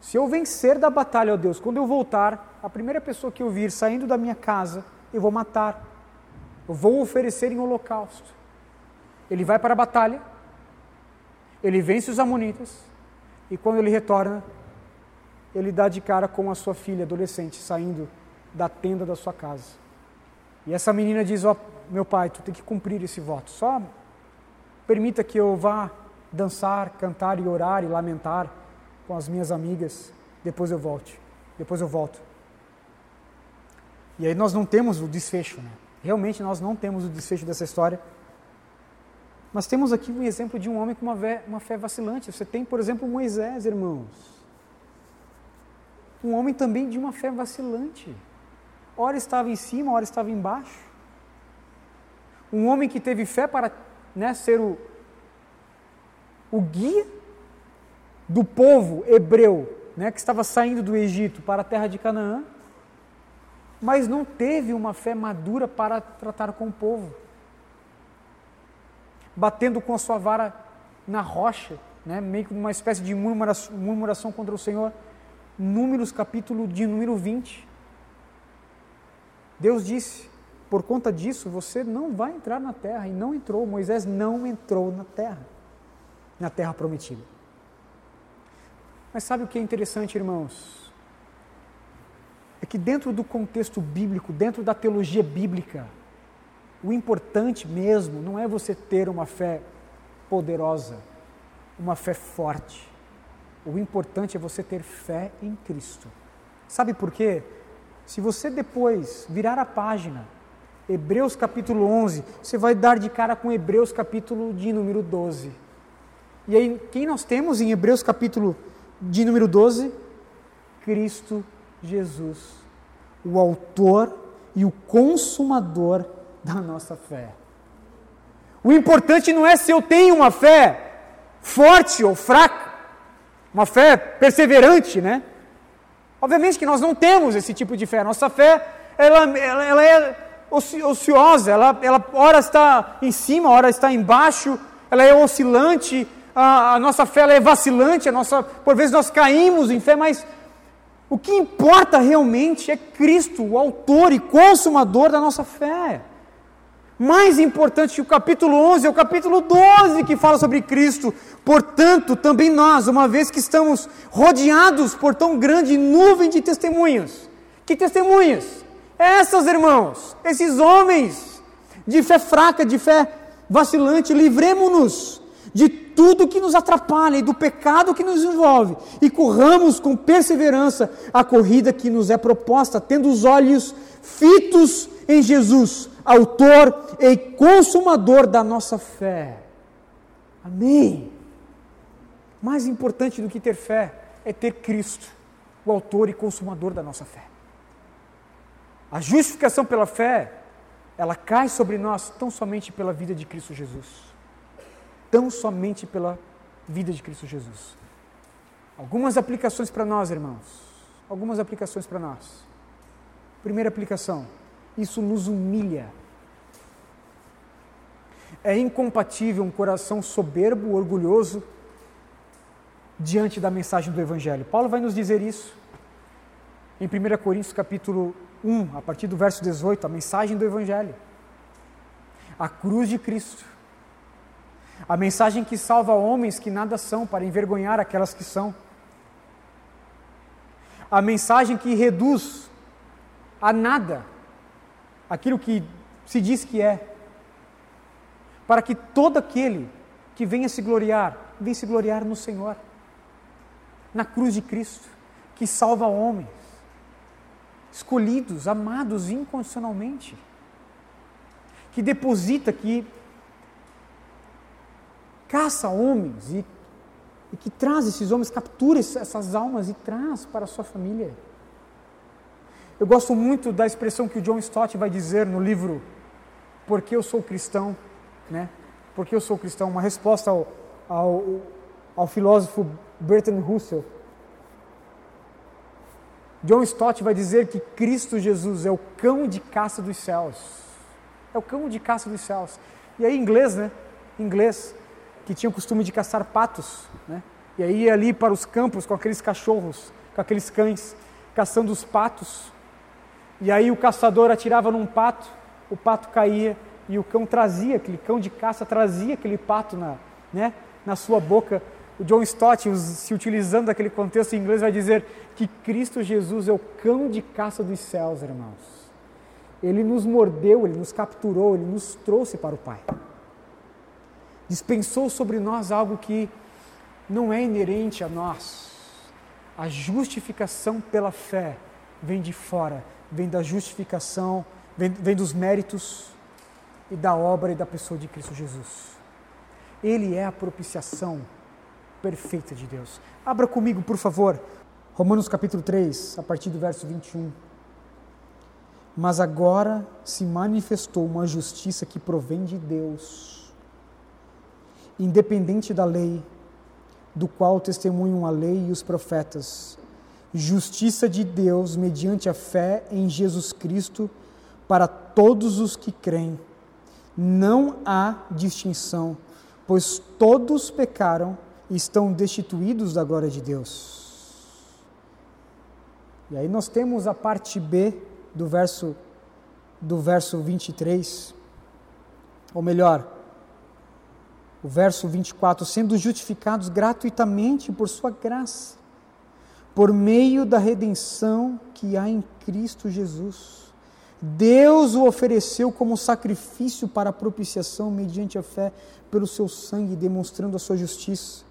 Se eu vencer da batalha, ó Deus, quando eu voltar, a primeira pessoa que eu vir saindo da minha casa, eu vou matar. Vou oferecer em holocausto. Ele vai para a batalha, ele vence os amonitas, e quando ele retorna, ele dá de cara com a sua filha adolescente saindo da tenda da sua casa. E essa menina diz: Ó, oh, meu pai, tu tem que cumprir esse voto. Só permita que eu vá dançar, cantar e orar e lamentar com as minhas amigas, depois eu volte, depois eu volto. E aí nós não temos o desfecho, né? Realmente nós não temos o desfecho dessa história. Mas temos aqui um exemplo de um homem com uma fé, uma fé vacilante. Você tem, por exemplo, Moisés, irmãos. Um homem também de uma fé vacilante. Ora estava em cima, ora estava embaixo. Um homem que teve fé para né, ser o, o guia do povo hebreu, né, que estava saindo do Egito para a terra de Canaã, mas não teve uma fé madura para tratar com o povo. Batendo com a sua vara na rocha, né, meio que uma espécie de murmuração, contra o Senhor. Números, capítulo de número 20. Deus disse: por conta disso você não vai entrar na terra, e não entrou. Moisés não entrou na terra, na terra prometida. Mas sabe o que é interessante, irmãos? É que dentro do contexto bíblico, dentro da teologia bíblica, o importante mesmo não é você ter uma fé poderosa, uma fé forte. O importante é você ter fé em Cristo. Sabe por quê? Se você depois virar a página, Hebreus capítulo 11, você vai dar de cara com Hebreus capítulo de número 12. E aí, quem nós temos em Hebreus capítulo de número 12? Cristo Jesus, o autor e o consumador da nossa fé. O importante não é se eu tenho uma fé forte ou fraca, uma fé perseverante, né? Obviamente que nós não temos esse tipo de fé. Nossa fé, ela, ela, ela é ociosa, ela, ela ora está em cima, ora está embaixo, ela é oscilante, a, a nossa fé é vacilante, a nossa, por vezes nós caímos em fé, mas o que importa realmente é Cristo, o autor e consumador da nossa fé. Mais importante que o capítulo 11 é o capítulo 12 que fala sobre Cristo. Portanto, também nós, uma vez que estamos rodeados por tão grande nuvem de testemunhas. Que testemunhas? Essas, irmãos, esses homens de fé fraca, de fé vacilante, livremos-nos de tudo que nos atrapalha e do pecado que nos envolve e corramos com perseverança a corrida que nos é proposta, tendo os olhos fitos em Jesus autor e consumador da nossa fé. Amém. Mais importante do que ter fé é ter Cristo, o autor e consumador da nossa fé. A justificação pela fé, ela cai sobre nós tão somente pela vida de Cristo Jesus. Tão somente pela vida de Cristo Jesus. Algumas aplicações para nós, irmãos. Algumas aplicações para nós. Primeira aplicação: isso nos humilha. É incompatível um coração soberbo, orgulhoso, diante da mensagem do Evangelho. Paulo vai nos dizer isso em 1 Coríntios capítulo 1, a partir do verso 18, a mensagem do Evangelho. A cruz de Cristo. A mensagem que salva homens que nada são para envergonhar aquelas que são. A mensagem que reduz a nada aquilo que se diz que é, para que todo aquele que venha se gloriar, venha se gloriar no Senhor, na cruz de Cristo, que salva homens, escolhidos, amados incondicionalmente, que deposita, que caça homens e, e que traz esses homens, captura essas almas e traz para a sua família. Eu gosto muito da expressão que o John Stott vai dizer no livro Porque eu sou cristão, né? Porque eu sou cristão, uma resposta ao, ao, ao filósofo Bertrand Russell. John Stott vai dizer que Cristo Jesus é o cão de caça dos céus. É o cão de caça dos céus. E aí, inglês, né? Inglês, que tinha o costume de caçar patos, né? E aí ia ali para os campos com aqueles cachorros, com aqueles cães, caçando os patos. E aí o caçador atirava num pato, o pato caía e o cão trazia, aquele cão de caça trazia aquele pato na, né, na sua boca. O John Stott, se utilizando daquele contexto em inglês, vai dizer que Cristo Jesus é o cão de caça dos céus, irmãos. Ele nos mordeu, ele nos capturou, ele nos trouxe para o Pai. Dispensou sobre nós algo que não é inerente a nós. A justificação pela fé vem de fora, vem da justificação, vem, vem dos méritos e da obra e da pessoa de Cristo Jesus. Ele é a propiciação perfeita de Deus. Abra comigo, por favor, Romanos capítulo 3, a partir do verso 21. Mas agora se manifestou uma justiça que provém de Deus, independente da lei, do qual testemunham a lei e os profetas justiça de Deus mediante a fé em Jesus Cristo para todos os que creem. Não há distinção, pois todos pecaram e estão destituídos da glória de Deus. E aí nós temos a parte B do verso do verso 23, ou melhor, o verso 24, sendo justificados gratuitamente por sua graça por meio da redenção que há em Cristo Jesus. Deus o ofereceu como sacrifício para propiciação mediante a fé pelo seu sangue, demonstrando a sua justiça,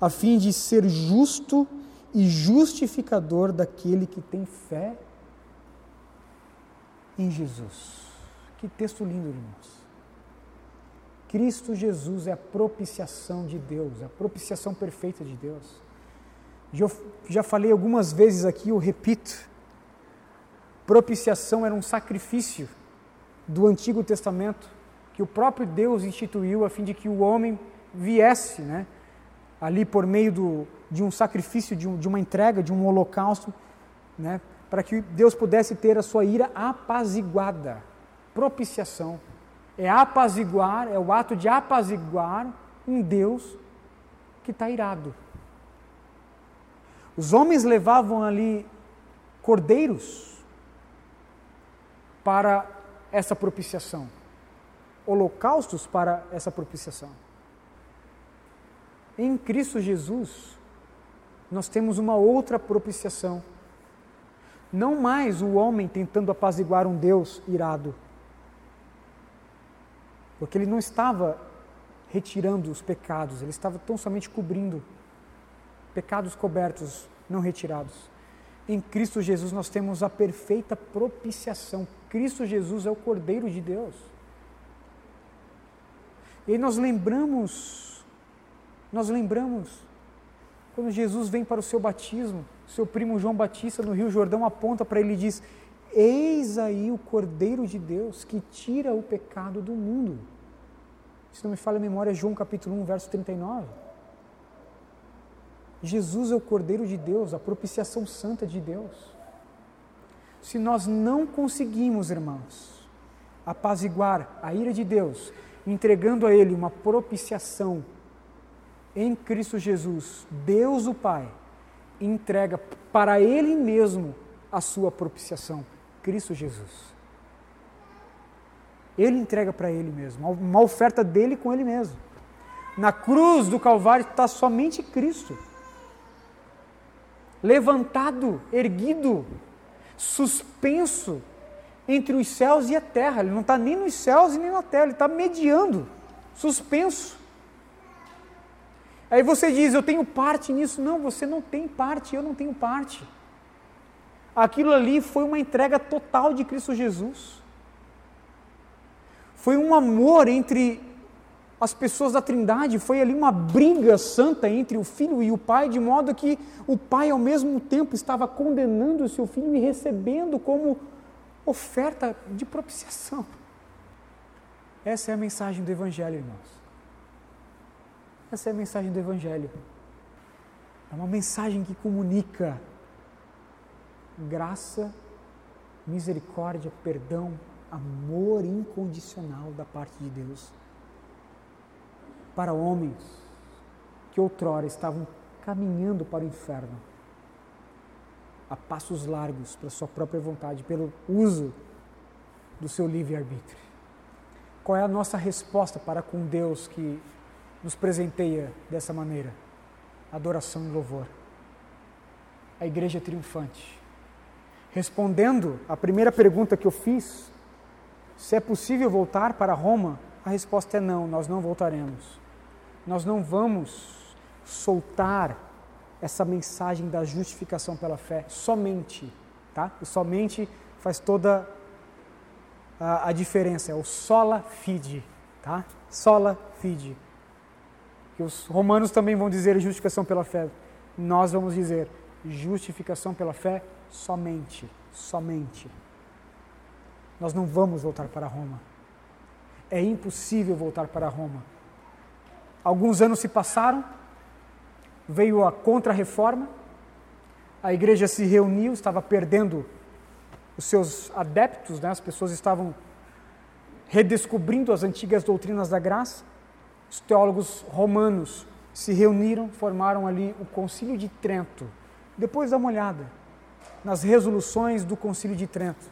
a fim de ser justo e justificador daquele que tem fé em Jesus. Que texto lindo, irmãos. Cristo Jesus é a propiciação de Deus, a propiciação perfeita de Deus. Já, já falei algumas vezes aqui, eu repito. Propiciação era um sacrifício do Antigo Testamento que o próprio Deus instituiu a fim de que o homem viesse, né, ali por meio do, de um sacrifício, de, um, de uma entrega, de um holocausto, né, para que Deus pudesse ter a sua ira apaziguada. Propiciação é apaziguar, é o ato de apaziguar um Deus que está irado. Os homens levavam ali cordeiros para essa propiciação, holocaustos para essa propiciação. Em Cristo Jesus, nós temos uma outra propiciação. Não mais o homem tentando apaziguar um Deus irado porque ele não estava retirando os pecados, ele estava tão somente cobrindo pecados cobertos, não retirados. Em Cristo Jesus nós temos a perfeita propiciação. Cristo Jesus é o Cordeiro de Deus. E nós lembramos, nós lembramos, quando Jesus vem para o seu batismo, seu primo João Batista no Rio Jordão aponta para ele e diz: Eis aí o Cordeiro de Deus que tira o pecado do mundo. Se não me falha a memória, João capítulo 1, verso 39. Jesus é o Cordeiro de Deus, a propiciação santa de Deus. Se nós não conseguimos, irmãos, apaziguar a ira de Deus, entregando a Ele uma propiciação em Cristo Jesus, Deus o Pai entrega para Ele mesmo a sua propiciação. Cristo Jesus. Ele entrega para Ele mesmo, uma oferta dele com Ele mesmo. Na cruz do Calvário está somente Cristo. Levantado, erguido, suspenso entre os céus e a terra. Ele não está nem nos céus e nem na terra, ele está mediando, suspenso. Aí você diz, eu tenho parte nisso. Não, você não tem parte, eu não tenho parte. Aquilo ali foi uma entrega total de Cristo Jesus. Foi um amor entre as pessoas da Trindade, foi ali uma briga santa entre o filho e o pai, de modo que o pai, ao mesmo tempo, estava condenando o seu filho e recebendo como oferta de propiciação. Essa é a mensagem do Evangelho, irmãos. Essa é a mensagem do Evangelho. É uma mensagem que comunica graça, misericórdia, perdão, amor incondicional da parte de Deus para homens que outrora estavam caminhando para o inferno a passos largos para sua própria vontade, pelo uso do seu livre-arbítrio. Qual é a nossa resposta para com Deus que nos presenteia dessa maneira? Adoração e louvor. A igreja triunfante Respondendo à primeira pergunta que eu fiz, se é possível voltar para Roma, a resposta é não, nós não voltaremos. Nós não vamos soltar essa mensagem da justificação pela fé somente, tá? O somente faz toda a, a diferença, é o sola fide, tá? Sola fide. Que os romanos também vão dizer justificação pela fé. Nós vamos dizer justificação pela fé somente, somente. Nós não vamos voltar para Roma. É impossível voltar para Roma. Alguns anos se passaram, veio a contra-reforma, a igreja se reuniu, estava perdendo os seus adeptos, né? as pessoas estavam redescobrindo as antigas doutrinas da graça. Os teólogos romanos se reuniram, formaram ali o Concílio de Trento. Depois dá uma olhada nas resoluções do Concílio de Trento.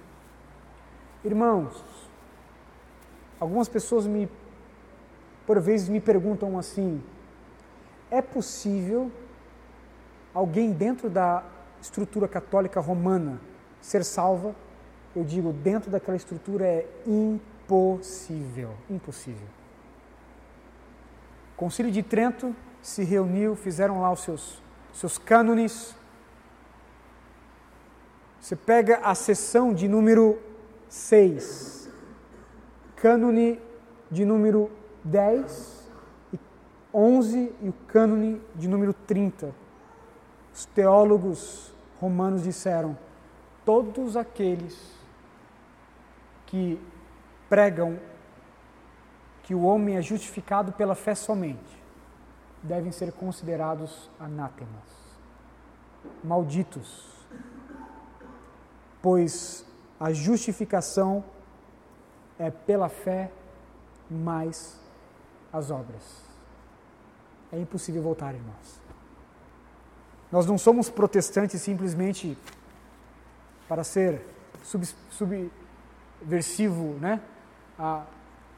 Irmãos, algumas pessoas me, por vezes, me perguntam assim: é possível alguém dentro da estrutura católica romana ser salva, eu digo, dentro daquela estrutura é impossível. Impossível. O Concílio de Trento se reuniu, fizeram lá os seus, seus cânones. Você pega a sessão de número 6, cânone de número 10, 11 e o cânone de número 30. Os teólogos romanos disseram: todos aqueles que pregam que o homem é justificado pela fé somente devem ser considerados anátemas, malditos, pois a justificação é pela fé mais as obras. É impossível voltar, irmãos. Nós não somos protestantes simplesmente para ser sub, subversivo né? a,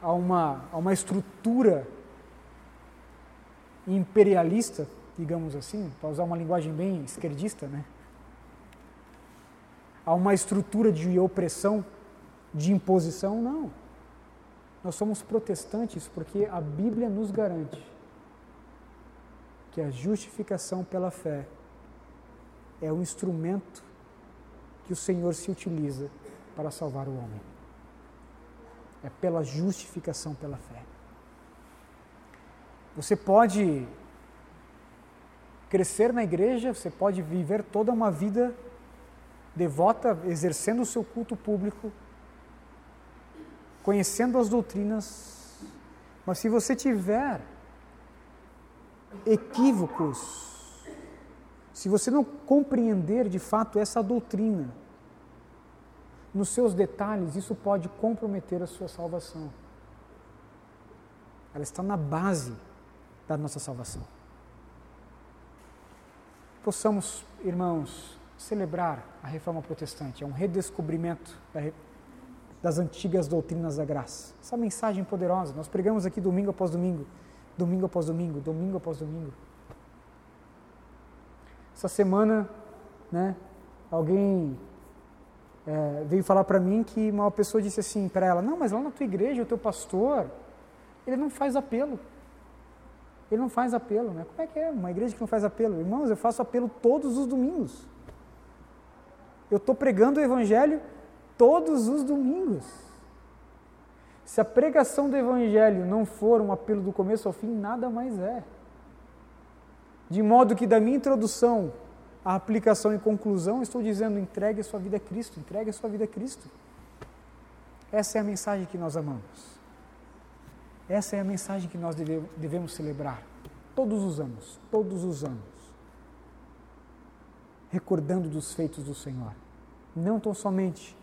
a, uma, a uma estrutura imperialista, digamos assim, para usar uma linguagem bem esquerdista, né? A uma estrutura de opressão, de imposição, não. Nós somos protestantes porque a Bíblia nos garante que a justificação pela fé é o instrumento que o Senhor se utiliza para salvar o homem. É pela justificação pela fé. Você pode crescer na igreja, você pode viver toda uma vida devota, exercendo o seu culto público, conhecendo as doutrinas, mas se você tiver equívocos, se você não compreender de fato essa doutrina, nos seus detalhes, isso pode comprometer a sua salvação. Ela está na base da nossa salvação. Possamos, irmãos, celebrar a reforma protestante, é um redescobrimento das antigas doutrinas da graça. Essa mensagem poderosa, nós pregamos aqui domingo após domingo, domingo após domingo, domingo após domingo. Essa semana, né, alguém é, veio falar para mim que uma pessoa disse assim para ela: Não, mas lá na tua igreja, o teu pastor, ele não faz apelo. Ele não faz apelo, né? Como é que é? Uma igreja que não faz apelo? Irmãos, eu faço apelo todos os domingos. Eu estou pregando o Evangelho todos os domingos. Se a pregação do Evangelho não for um apelo do começo ao fim, nada mais é. De modo que da minha introdução à aplicação e conclusão, estou dizendo: entregue a sua vida a Cristo, entregue a sua vida a Cristo. Essa é a mensagem que nós amamos. Essa é a mensagem que nós devemos celebrar todos os anos, todos os anos recordando dos feitos do Senhor. Não tão somente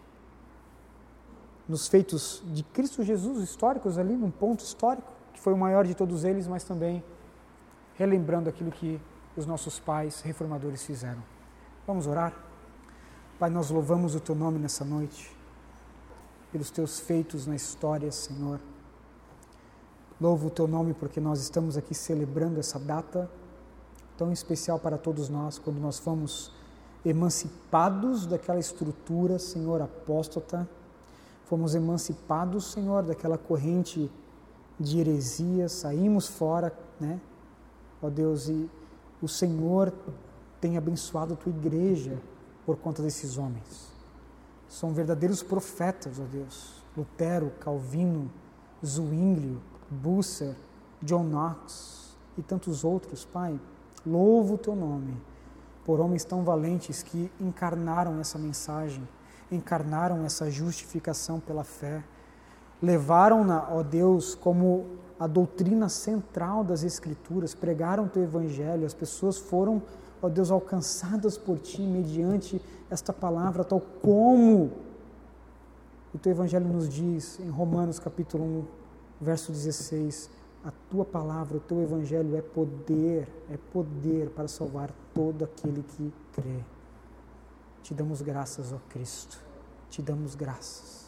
nos feitos de Cristo Jesus históricos ali, num ponto histórico, que foi o maior de todos eles, mas também relembrando aquilo que os nossos pais reformadores fizeram. Vamos orar? Pai, nós louvamos o teu nome nessa noite, pelos teus feitos na história, Senhor. Louvo o teu nome porque nós estamos aqui celebrando essa data tão especial para todos nós, quando nós fomos emancipados daquela estrutura, Senhor, apóstata, fomos emancipados, Senhor, daquela corrente de heresia, saímos fora, né? Ó Deus, e o Senhor tem abençoado a tua igreja por conta desses homens. São verdadeiros profetas, ó Deus. Lutero, Calvino, Zwinglio, Busser, John Knox e tantos outros, Pai. Louvo o teu nome por homens tão valentes que encarnaram essa mensagem, encarnaram essa justificação pela fé, levaram-na, ó Deus, como a doutrina central das Escrituras, pregaram o teu evangelho, as pessoas foram, ó Deus, alcançadas por ti mediante esta palavra, tal como o teu evangelho nos diz em Romanos capítulo 1, verso 16, a tua palavra, o teu evangelho é poder, é poder para salvar todo aquele que crê. Te damos graças, ó Cristo. Te damos graças.